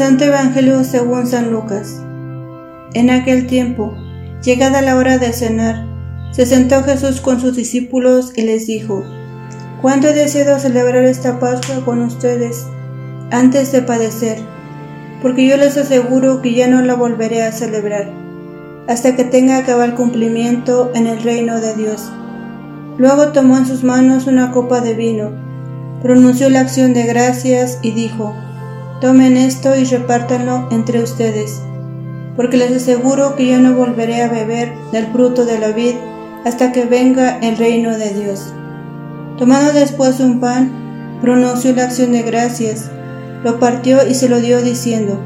Santo Evangelio según San Lucas. En aquel tiempo, llegada la hora de cenar, se sentó Jesús con sus discípulos y les dijo, ¿Cuánto he deseado celebrar esta Pascua con ustedes antes de padecer? Porque yo les aseguro que ya no la volveré a celebrar, hasta que tenga cabal cumplimiento en el reino de Dios. Luego tomó en sus manos una copa de vino, pronunció la acción de gracias y dijo, Tomen esto y repártanlo entre ustedes, porque les aseguro que yo no volveré a beber del fruto de la vid hasta que venga el reino de Dios. Tomando después un pan, pronunció la acción de gracias, lo partió y se lo dio diciendo,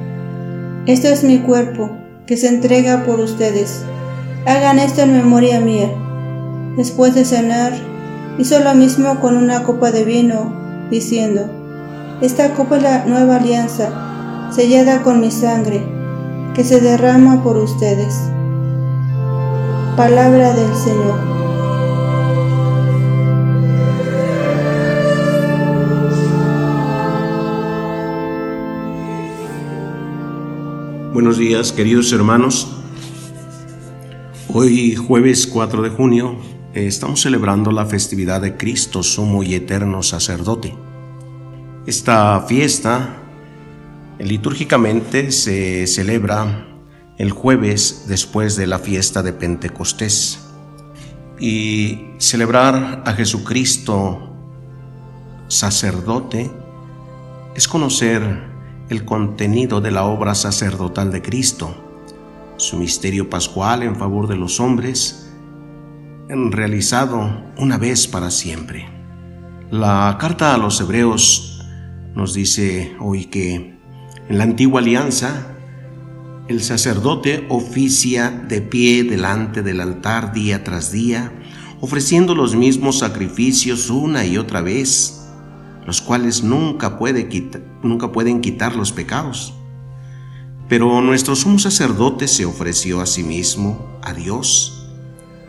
Este es mi cuerpo, que se entrega por ustedes. Hagan esto en memoria mía. Después de cenar, hizo lo mismo con una copa de vino, diciendo, esta copa es la nueva alianza, sellada con mi sangre, que se derrama por ustedes. Palabra del Señor. Buenos días, queridos hermanos. Hoy, jueves 4 de junio, estamos celebrando la festividad de Cristo, sumo y eterno sacerdote. Esta fiesta litúrgicamente se celebra el jueves después de la fiesta de Pentecostés. Y celebrar a Jesucristo sacerdote es conocer el contenido de la obra sacerdotal de Cristo, su misterio pascual en favor de los hombres, realizado una vez para siempre. La carta a los hebreos nos dice hoy que en la antigua alianza el sacerdote oficia de pie delante del altar día tras día, ofreciendo los mismos sacrificios una y otra vez, los cuales nunca, puede nunca pueden quitar los pecados. Pero nuestro sumo sacerdote se ofreció a sí mismo, a Dios,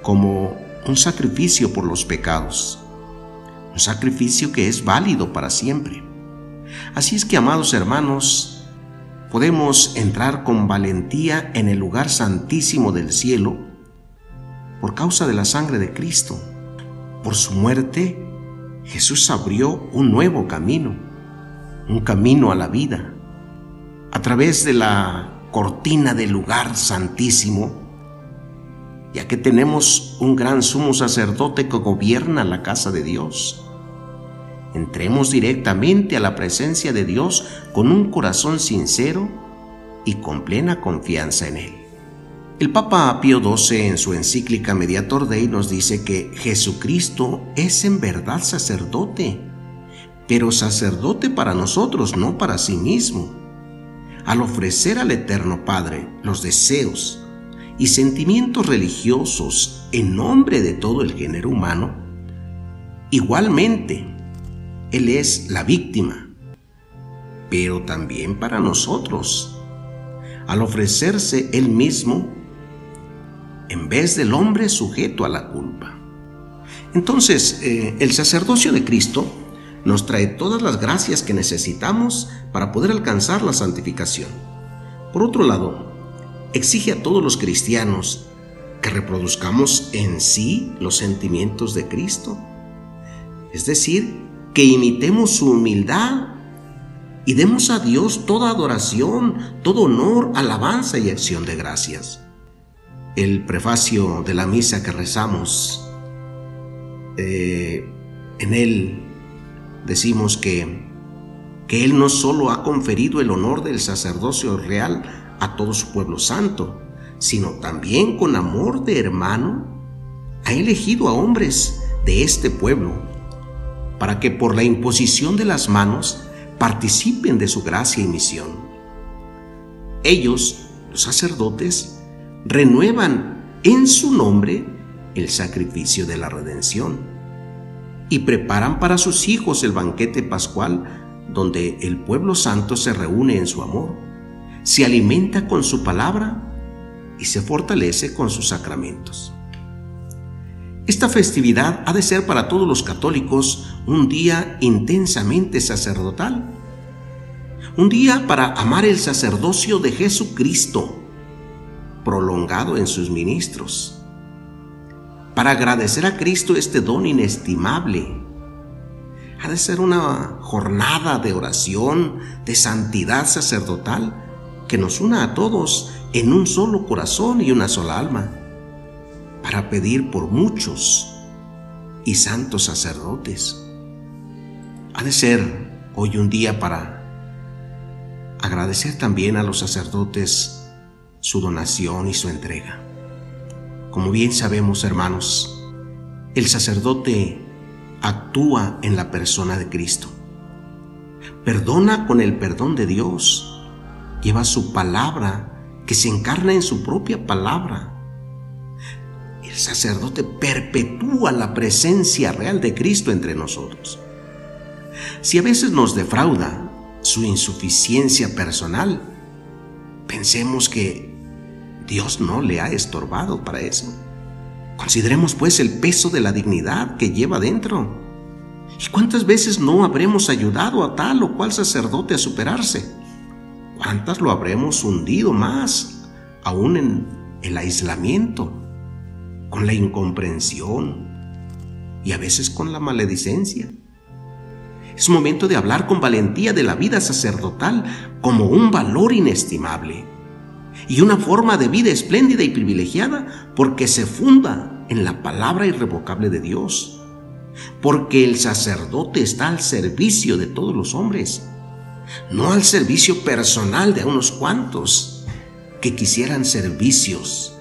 como un sacrificio por los pecados, un sacrificio que es válido para siempre. Así es que, amados hermanos, podemos entrar con valentía en el lugar santísimo del cielo por causa de la sangre de Cristo. Por su muerte, Jesús abrió un nuevo camino, un camino a la vida. A través de la cortina del lugar santísimo, ya que tenemos un gran sumo sacerdote que gobierna la casa de Dios Entremos directamente a la presencia de Dios con un corazón sincero y con plena confianza en Él. El Papa Pío XII en su encíclica Mediator Dei nos dice que Jesucristo es en verdad sacerdote, pero sacerdote para nosotros, no para sí mismo. Al ofrecer al Eterno Padre los deseos y sentimientos religiosos en nombre de todo el género humano, igualmente él es la víctima, pero también para nosotros. Al ofrecerse Él mismo, en vez del hombre sujeto a la culpa. Entonces, eh, el sacerdocio de Cristo nos trae todas las gracias que necesitamos para poder alcanzar la santificación. Por otro lado, exige a todos los cristianos que reproduzcamos en sí los sentimientos de Cristo, es decir, que imitemos su humildad y demos a Dios toda adoración, todo honor, alabanza y acción de gracias. El prefacio de la misa que rezamos, eh, en él decimos que, que Él no solo ha conferido el honor del sacerdocio real a todo su pueblo santo, sino también con amor de hermano, ha elegido a hombres de este pueblo para que por la imposición de las manos participen de su gracia y misión. Ellos, los sacerdotes, renuevan en su nombre el sacrificio de la redención y preparan para sus hijos el banquete pascual donde el pueblo santo se reúne en su amor, se alimenta con su palabra y se fortalece con sus sacramentos. Esta festividad ha de ser para todos los católicos un día intensamente sacerdotal, Un día para amar el sacerdocio de Jesucristo, prolongado en sus ministros. Para agradecer a Cristo este don inestimable. Ha de ser una jornada de oración, de santidad sacerdotal, que nos una a todos en un solo corazón y una sola alma, para pedir por muchos y santos sacerdotes. Ha de ser hoy un día para agradecer también a los sacerdotes su donación y su entrega. Como bien sabemos, hermanos, el sacerdote actúa en la persona de Cristo. Perdona con el perdón de Dios. Lleva su palabra que se encarna en su propia palabra. El sacerdote perpetúa la presencia real de Cristo entre nosotros. Si a veces nos defrauda su insuficiencia personal, pensemos que Dios no le ha estorbado para eso. Consideremos pues el peso de la dignidad que lleva dentro. ¿Y cuántas veces no habremos ayudado a tal o cual sacerdote a superarse? ¿Cuántas lo habremos hundido más, aún en el aislamiento, con la incomprensión y a veces con la maledicencia? Es momento de hablar con valentía de la vida sacerdotal como un valor inestimable y una forma de vida espléndida y privilegiada porque se funda en la palabra irrevocable de Dios, porque el sacerdote está al servicio de todos los hombres, no al servicio personal de unos cuantos que quisieran servicios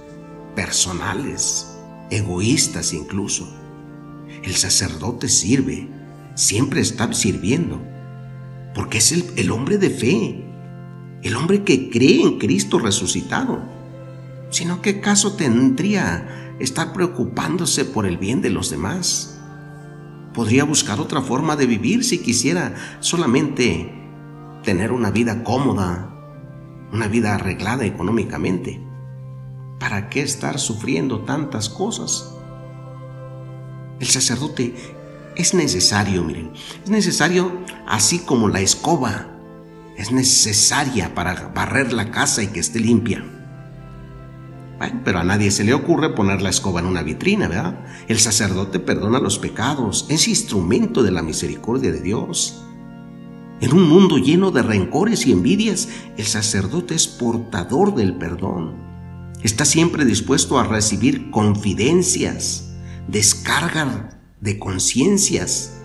personales, egoístas incluso. El sacerdote sirve, siempre está sirviendo, porque es el, el hombre de fe, el hombre que cree en Cristo resucitado. Sino qué caso tendría estar preocupándose por el bien de los demás. Podría buscar otra forma de vivir si quisiera solamente tener una vida cómoda, una vida arreglada económicamente. ¿Para qué estar sufriendo tantas cosas? El sacerdote es necesario, miren, es necesario así como la escoba es necesaria para barrer la casa y que esté limpia. Bueno, pero a nadie se le ocurre poner la escoba en una vitrina, ¿verdad? El sacerdote perdona los pecados, es instrumento de la misericordia de Dios. En un mundo lleno de rencores y envidias, el sacerdote es portador del perdón. Está siempre dispuesto a recibir confidencias, descarga de conciencias,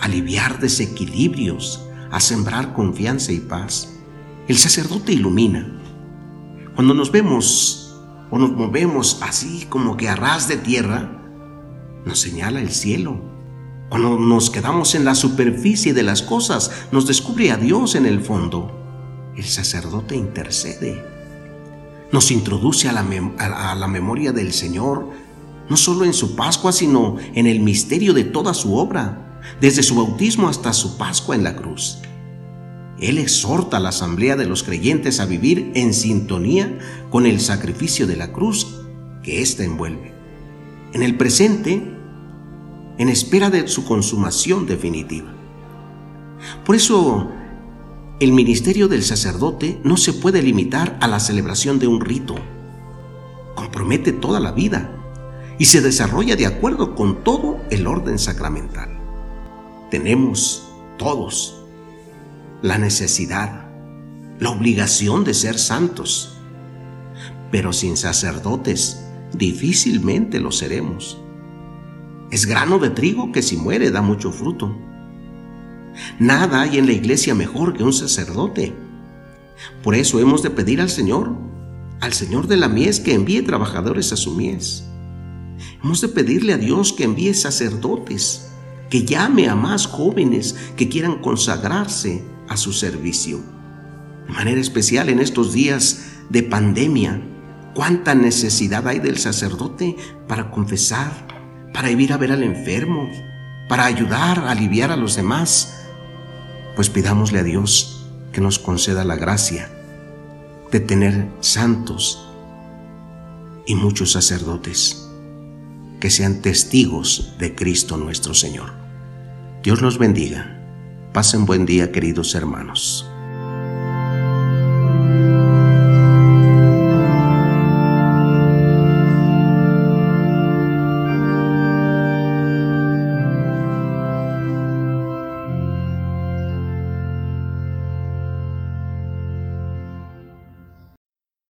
aliviar desequilibrios, a sembrar confianza y paz. El sacerdote ilumina. Cuando nos vemos o nos movemos así como que a ras de tierra, nos señala el cielo. Cuando nos quedamos en la superficie de las cosas, nos descubre a Dios en el fondo. El sacerdote intercede. Nos introduce a la, a la memoria del Señor, no solo en su Pascua, sino en el misterio de toda su obra desde su bautismo hasta su Pascua en la cruz. Él exhorta a la asamblea de los creyentes a vivir en sintonía con el sacrificio de la cruz que ésta envuelve. En el presente, en espera de su consumación definitiva. Por eso, el ministerio del sacerdote no se puede limitar a la celebración de un rito. Compromete toda la vida y se desarrolla de acuerdo con todo el orden sacramental tenemos todos la necesidad, la obligación de ser santos, pero sin sacerdotes difícilmente lo seremos. Es grano de trigo que si muere da mucho fruto. Nada hay en la iglesia mejor que un sacerdote. Por eso hemos de pedir al Señor, al Señor de la mies, que envíe trabajadores a su mies. Hemos de pedirle a Dios que envíe sacerdotes que llame a más jóvenes que quieran consagrarse a su servicio. De manera especial en estos días de pandemia, cuánta necesidad hay del sacerdote para confesar, para ir a ver al enfermo, para ayudar, a aliviar a los demás. Pues pidámosle a Dios que nos conceda la gracia de tener santos y muchos sacerdotes que sean testigos de Cristo nuestro Señor. Dios los bendiga. Pasen buen día, queridos hermanos.